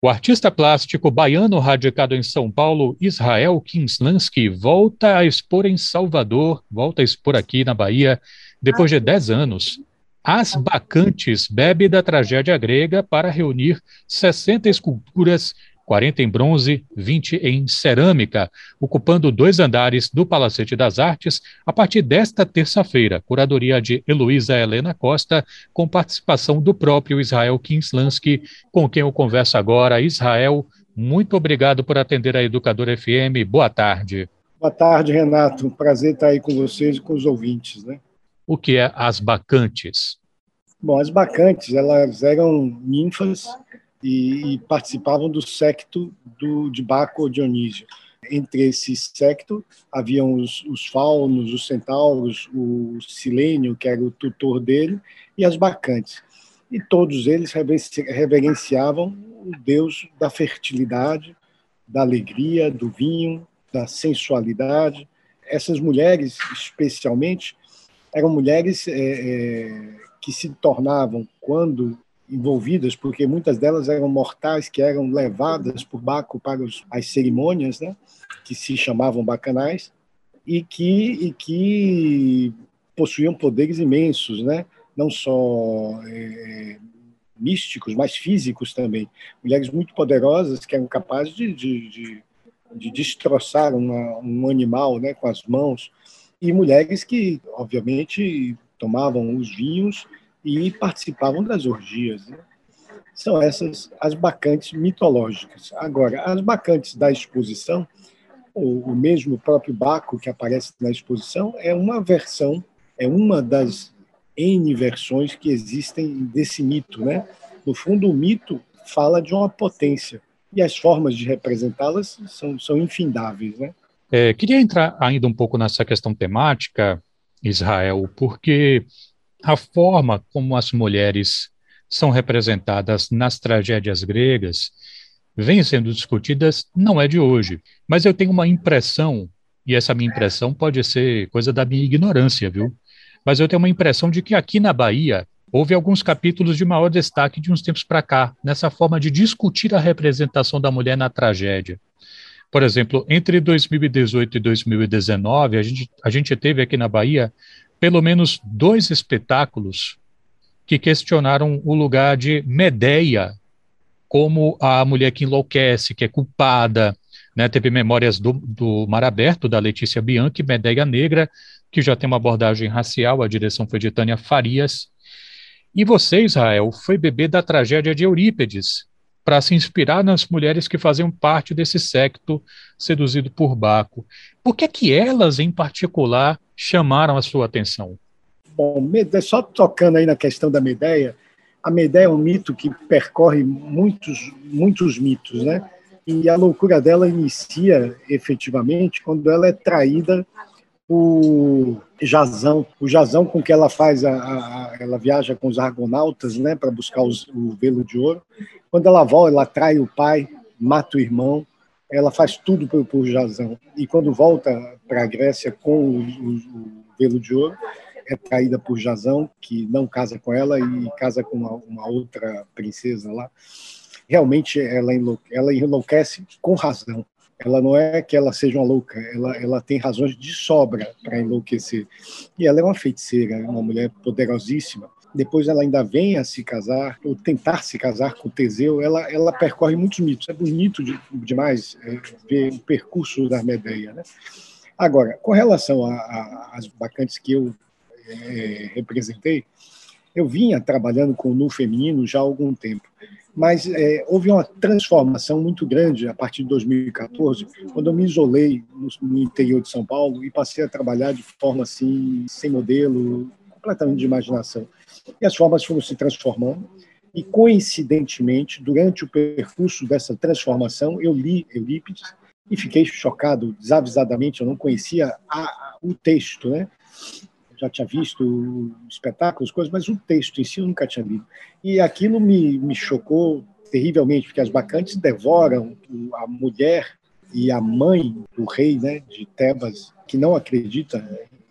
O artista plástico baiano radicado em São Paulo, Israel Kinslansky, volta a expor em Salvador, volta a expor aqui na Bahia, depois de 10 anos. As Bacantes bebe da tragédia grega para reunir 60 esculturas 40 em bronze, 20 em cerâmica, ocupando dois andares do Palacete das Artes a partir desta terça-feira. Curadoria de Heloísa Helena Costa, com participação do próprio Israel Kinslansky, com quem eu converso agora. Israel, muito obrigado por atender a Educadora FM. Boa tarde. Boa tarde, Renato. Prazer estar aí com vocês e com os ouvintes. Né? O que é as bacantes? Bom, as bacantes, elas eram ninfas e, e participavam do secto do, de Baco Dionísio. Entre esse secto haviam os, os faunos, os centauros, o Silênio, que era o tutor dele, e as bacantes. E todos eles reverenciavam o deus da fertilidade, da alegria, do vinho, da sensualidade. Essas mulheres, especialmente, eram mulheres é, é, que se tornavam, quando envolvidas, porque muitas delas eram mortais que eram levadas por Baco para os, as cerimônias, né, que se chamavam bacanais, e que, e que possuíam poderes imensos, né, não só é, místicos, mas físicos também. Mulheres muito poderosas que eram capazes de, de, de, de destroçar uma, um animal né, com as mãos, e mulheres que, obviamente, tomavam os vinhos e participavam das orgias. Né? São essas as bacantes mitológicas. Agora, as bacantes da exposição, o, mesmo próprio Baco que aparece na exposição, é uma versão, é uma das N versões que existem desse mito. Né? No fundo, o mito fala de uma potência, e as formas de representá-las são, são infindáveis. Né? É, queria entrar ainda um pouco nessa questão temática, Israel, porque a forma como as mulheres são representadas nas tragédias gregas vem sendo discutidas não é de hoje, mas eu tenho uma impressão, e essa minha impressão pode ser coisa da minha ignorância, viu? Mas eu tenho uma impressão de que aqui na Bahia houve alguns capítulos de maior destaque de uns tempos para cá, nessa forma de discutir a representação da mulher na tragédia. Por exemplo, entre 2018 e 2019, a gente, a gente teve aqui na Bahia pelo menos dois espetáculos que questionaram o lugar de Medeia como a mulher que enlouquece, que é culpada. Né? Teve Memórias do, do Mar Aberto, da Letícia Bianchi, Medeia Negra, que já tem uma abordagem racial, a direção foi de Tânia Farias. E você, Israel, foi bebê da tragédia de Eurípedes, para se inspirar nas mulheres que faziam parte desse secto seduzido por Baco. Por que é que elas, em particular, chamaram a sua atenção? Bom, só tocando aí na questão da Medeia, a Medeia é um mito que percorre muitos, muitos mitos, né? E a loucura dela inicia efetivamente quando ela é traída por Jazão, o Jazão com que ela faz a, a ela viaja com os argonautas, né, para buscar os, o velo de ouro. Quando ela volta, ela trai o pai, mata o irmão, ela faz tudo por, por Jazão. E quando volta para a Grécia com o, o, o, velo de ouro, é traída por Jazão, que não casa com ela e casa com uma, uma outra princesa lá. Realmente ela, enlouquece, ela enlouquece com razão. Ela não é que ela seja uma louca, ela, ela tem razões de sobra para enlouquecer. E ela é uma feiticeira, uma mulher poderosíssima depois ela ainda vem a se casar, ou tentar se casar com Teseu, ela, ela percorre muitos mitos. É bonito de, demais é, ver o percurso da Medeia. Né? Agora, com relação às bacantes que eu é, representei, eu vinha trabalhando com o nu feminino já há algum tempo, mas é, houve uma transformação muito grande a partir de 2014, quando eu me isolei no, no interior de São Paulo e passei a trabalhar de forma assim, sem modelo, completamente de imaginação. E as formas foram se transformando. E, coincidentemente, durante o percurso dessa transformação, eu li Eurípides e fiquei chocado, desavisadamente. Eu não conhecia a, o texto, né? já tinha visto espetáculos, coisas, mas o texto em si eu nunca tinha lido. E aquilo me, me chocou terrivelmente, porque as bacantes devoram a mulher e a mãe do rei né, de Tebas, que não acredita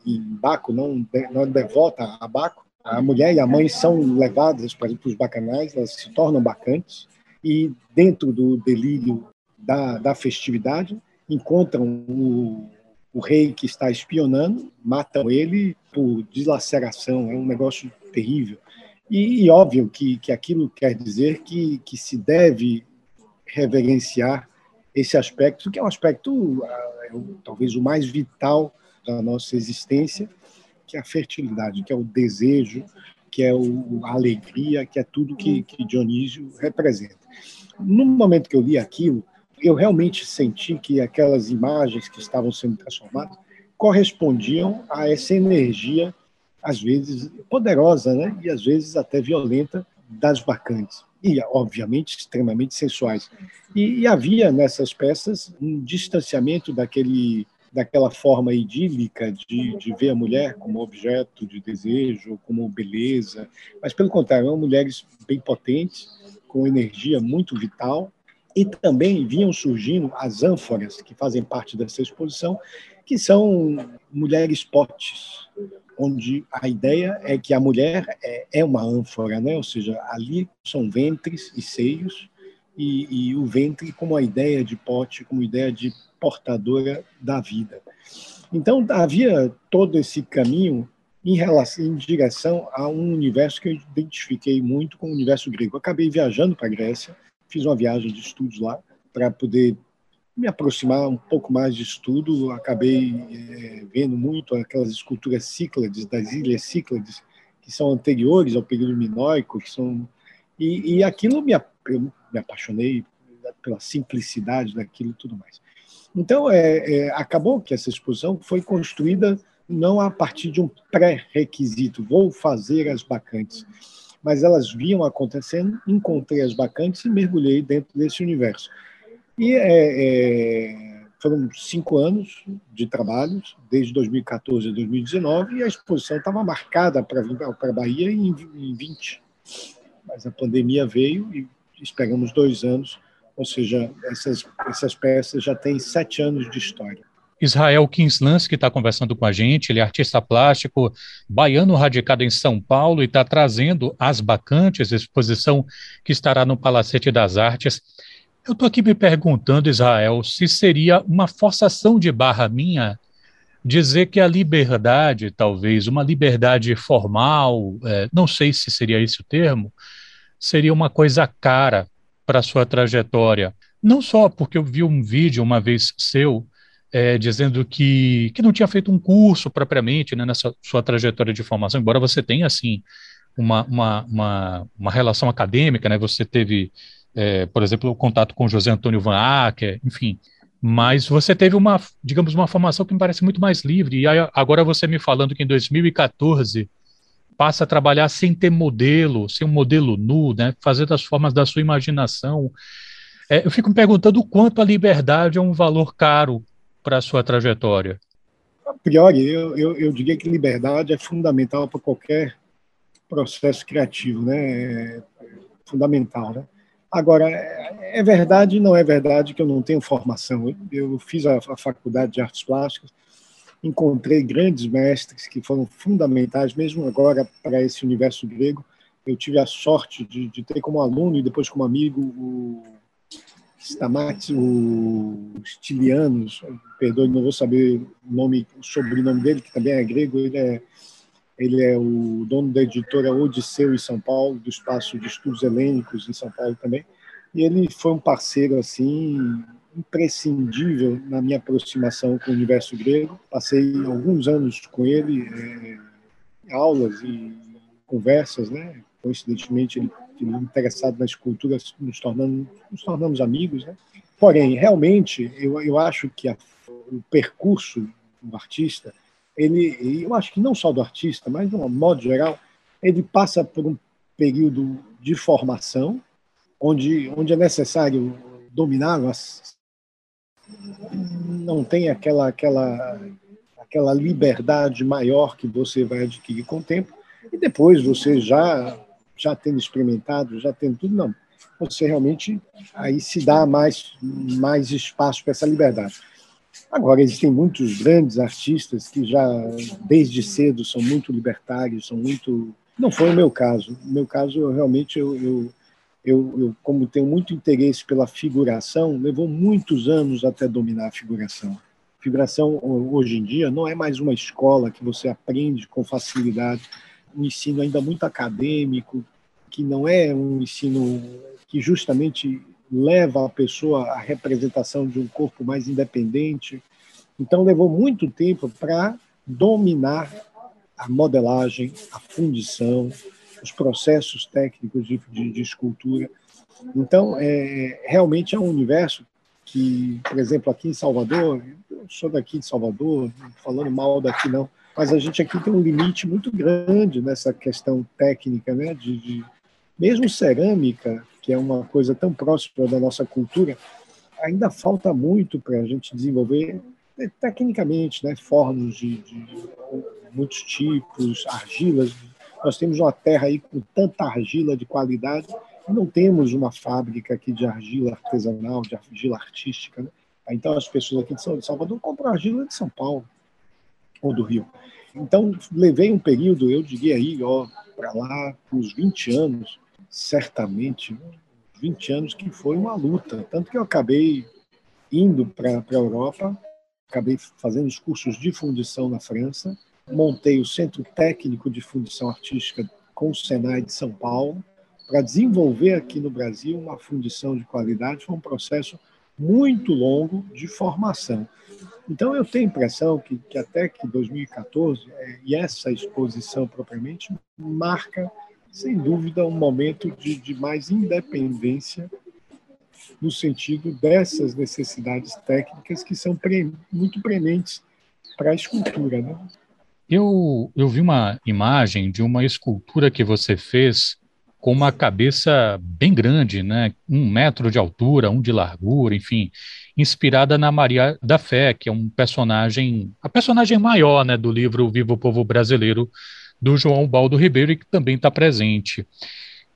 em Baco, não, não devota a Baco, a mulher e a mãe são levadas para os bacanais, elas se tornam bacantes, e dentro do delírio da, da festividade encontram o, o rei que está espionando, matam ele por dilaceração, é um negócio terrível. E, e óbvio que, que aquilo quer dizer que, que se deve reverenciar esse aspecto, que é um aspecto é, talvez o mais vital da nossa existência, que é a fertilidade, que é o desejo, que é o, a alegria, que é tudo que, que Dionísio representa. No momento que eu li aquilo, eu realmente senti que aquelas imagens que estavam sendo transformadas correspondiam a essa energia, às vezes poderosa, né? e às vezes até violenta, das bacantes. E, obviamente, extremamente sensuais. E, e havia nessas peças um distanciamento daquele daquela forma idílica de, de ver a mulher como objeto de desejo, como beleza, mas pelo contrário, eram mulheres bem potentes, com energia muito vital, e também vinham surgindo as ânforas, que fazem parte dessa exposição, que são mulheres potes, onde a ideia é que a mulher é, é uma ânfora, né? ou seja, ali são ventres e seios, e, e, o ventre como a ideia de pote, como ideia de portadora da vida. Então havia todo esse caminho em relação em direção a um universo que eu identifiquei muito com o universo grego. Acabei viajando para a Grécia, fiz uma viagem de estudos lá para poder me aproximar um pouco mais de estudo. Acabei é, vendo muito aquelas esculturas Cíclades das ilhas Cíclades que são anteriores ao período minoico, que são e, e aquilo me me apaixonei pela simplicidade daquilo e tudo mais. Então, é, é, acabou que essa exposição foi construída não a partir de um pré-requisito, vou fazer as bacantes, mas elas vinham acontecendo, encontrei as bacantes e mergulhei dentro desse universo. E é, é, foram cinco anos de trabalhos, desde 2014 a 2019, e a exposição estava marcada para vir para a Bahia em, em 20. Mas a pandemia veio e esperamos dois anos ou seja, essas, essas peças já têm sete anos de história. Israel Kinslans, que está conversando com a gente, ele é artista plástico, baiano radicado em São Paulo e está trazendo As Bacantes, exposição que estará no Palacete das Artes. Eu estou aqui me perguntando, Israel, se seria uma forçação de barra minha dizer que a liberdade, talvez, uma liberdade formal, é, não sei se seria esse o termo, seria uma coisa cara para sua trajetória. Não só porque eu vi um vídeo uma vez seu é, dizendo que, que não tinha feito um curso propriamente né, nessa sua trajetória de formação, embora você tenha, assim, uma, uma, uma, uma relação acadêmica, né, você teve, é, por exemplo, o contato com José Antônio Van Acker, enfim, mas você teve uma, digamos, uma formação que me parece muito mais livre, e aí, agora você me falando que em 2014 passa a trabalhar sem ter modelo, sem um modelo nu, né? fazer das formas da sua imaginação. É, eu fico me perguntando o quanto a liberdade é um valor caro para a sua trajetória. A priori, eu, eu, eu diria que liberdade é fundamental para qualquer processo criativo, né? É fundamental, né? Agora, é verdade não é verdade que eu não tenho formação. Eu, fiz a faculdade de artes plásticas, encontrei grandes mestres que foram fundamentais, mesmo agora para esse universo grego. Eu tive a sorte de, de ter como aluno e depois como amigo o Stamatis, o Stilianos, perdoe, não vou saber o nome, o sobrenome dele, que também é grego, ele é ele é o dono da editora Odisseu em São Paulo, do espaço de estudos helênicos em São Paulo também. E ele foi um parceiro assim imprescindível na minha aproximação com o universo grego. Passei alguns anos com ele, é, aulas e conversas, né? Coincidentemente, ele, ele interessado na escultura, nos, tornando, nos tornamos amigos, né? Porém, realmente, eu, eu acho que a, o percurso do artista, ele, eu acho que não só do artista, mas de um modo geral, ele passa por um período de formação, onde, onde é necessário dominar as não tem aquela, aquela, aquela liberdade maior que você vai adquirir com o tempo, e depois você já, já tendo experimentado, já tendo tudo, não. Você realmente aí se dá mais, mais espaço para essa liberdade. Agora, existem muitos grandes artistas que já, desde cedo, são muito libertários, são muito. Não foi o meu caso. No meu caso, eu realmente eu, eu eu, eu, como tenho muito interesse pela figuração, levou muitos anos até dominar a figuração. Figuração, hoje em dia, não é mais uma escola que você aprende com facilidade, um ensino ainda muito acadêmico, que não é um ensino que justamente leva a pessoa à representação de um corpo mais independente. Então, levou muito tempo para dominar a modelagem, a fundição, os processos técnicos de, de, de escultura. Então, é, realmente é um universo que, por exemplo, aqui em Salvador, eu sou daqui de Salvador, falando mal daqui não, mas a gente aqui tem um limite muito grande nessa questão técnica, né? De, de mesmo cerâmica, que é uma coisa tão próxima da nossa cultura, ainda falta muito para a gente desenvolver tecnicamente, né? Fornos de, de muitos tipos, argilas nós temos uma terra aí com tanta argila de qualidade não temos uma fábrica aqui de argila artesanal, de argila artística. Né? Então, as pessoas aqui de São Salvador compram argila de São Paulo ou do Rio. Então, levei um período, eu diria aí, ó, para lá, uns 20 anos, certamente, 20 anos que foi uma luta. Tanto que eu acabei indo para a Europa, acabei fazendo os cursos de fundição na França, montei o Centro Técnico de Fundição Artística com o Senai de São Paulo, para desenvolver aqui no Brasil uma fundição de qualidade. Foi um processo muito longo de formação. Então, eu tenho a impressão que, que até que 2014, é, e essa exposição propriamente, marca, sem dúvida, um momento de, de mais independência no sentido dessas necessidades técnicas que são pre, muito prementes para a escultura. Né? Eu, eu vi uma imagem de uma escultura que você fez com uma cabeça bem grande, né? Um metro de altura, um de largura, enfim, inspirada na Maria da Fé, que é um personagem, a personagem maior, né, do livro Viva o Povo Brasileiro, do João Baldo Ribeiro, e que também está presente.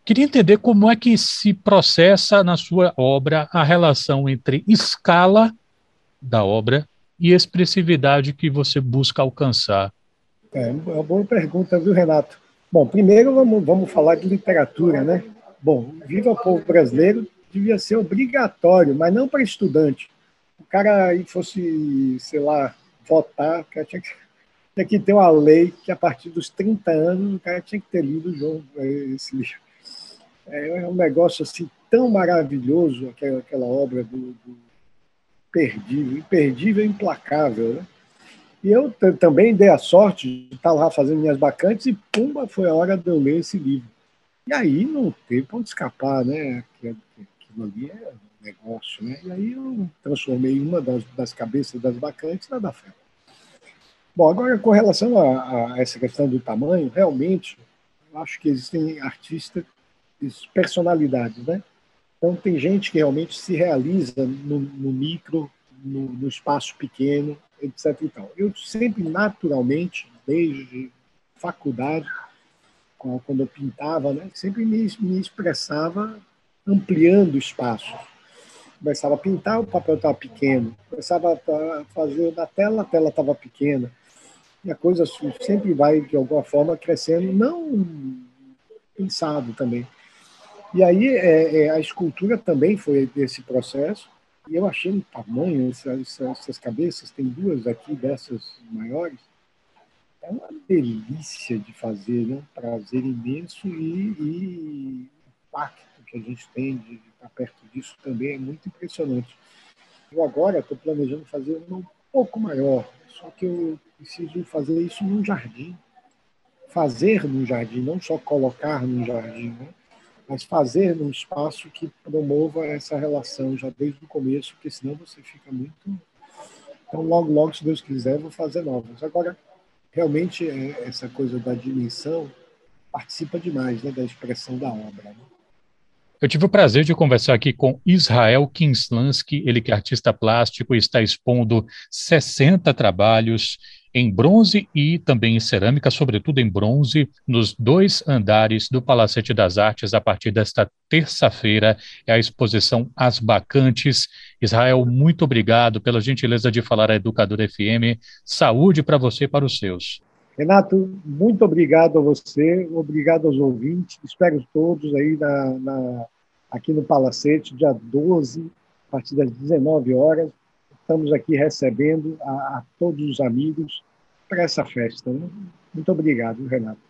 Queria entender como é que se processa na sua obra a relação entre escala da obra e expressividade que você busca alcançar. É, é uma boa pergunta, viu, Renato? Bom, primeiro vamos, vamos falar de literatura, né? Bom, Viva o Povo Brasileiro devia ser obrigatório, mas não para estudante. O cara aí fosse, sei lá, votar, tinha que, tinha que ter uma lei que a partir dos 30 anos o cara tinha que ter lido João, é, esse livro. É um negócio assim tão maravilhoso, aquela, aquela obra do, do Perdível, imperdível implacável, né? E eu também dei a sorte de estar lá fazendo minhas bacantes e, pumba, foi a hora de eu ler esse livro. E aí não teve onde escapar, né? Aquilo ali é um negócio, né? E aí eu transformei uma das, das cabeças das bacantes na da fé. Bom, agora com relação a, a, essa questão do tamanho, realmente, eu acho que existem artistas, personalidades, né? Então tem gente que realmente se realiza no, no micro, no, no espaço pequeno, etc. Então, eu sempre, naturalmente, desde faculdade, quando eu pintava, né, sempre me, me expressava ampliando espaço. Começava a pintar, o papel estava pequeno. Começava a fazer na tela, a tela estava pequena. E a coisa sempre vai, de alguma forma, crescendo, não pensado também. E aí é, é, a escultura também foi desse processo. E eu achei o tamanho, essas, essas cabeças, tem duas aqui dessas maiores, é uma delícia de fazer, né? um prazer imenso e, e o impacto que a gente tem de, de estar perto disso também é muito impressionante. Eu agora estou planejando fazer uma um pouco maior, só que eu preciso fazer isso num jardim. Fazer num jardim, não só colocar num jardim. Né? Mas fazer num espaço que promova essa relação já desde o começo, porque senão você fica muito. Então, logo, logo, se Deus quiser, vou fazer novas. Agora, realmente, é, essa coisa da dimensão participa demais né, da expressão da obra. Né? Eu tive o prazer de conversar aqui com Israel Kinslansky, ele que é artista plástico e está expondo 60 trabalhos em bronze e também em cerâmica, sobretudo em bronze, nos dois andares do Palacete das Artes, a partir desta terça-feira, é a exposição As Bacantes. Israel, muito obrigado pela gentileza de falar à Educadora FM. Saúde para você e para os seus. Renato, muito obrigado a você, obrigado aos ouvintes, espero todos aí na, na, aqui no Palacete, dia 12, a partir das 19 horas. Estamos aqui recebendo a, a todos os amigos para essa festa. Né? Muito obrigado, Renato.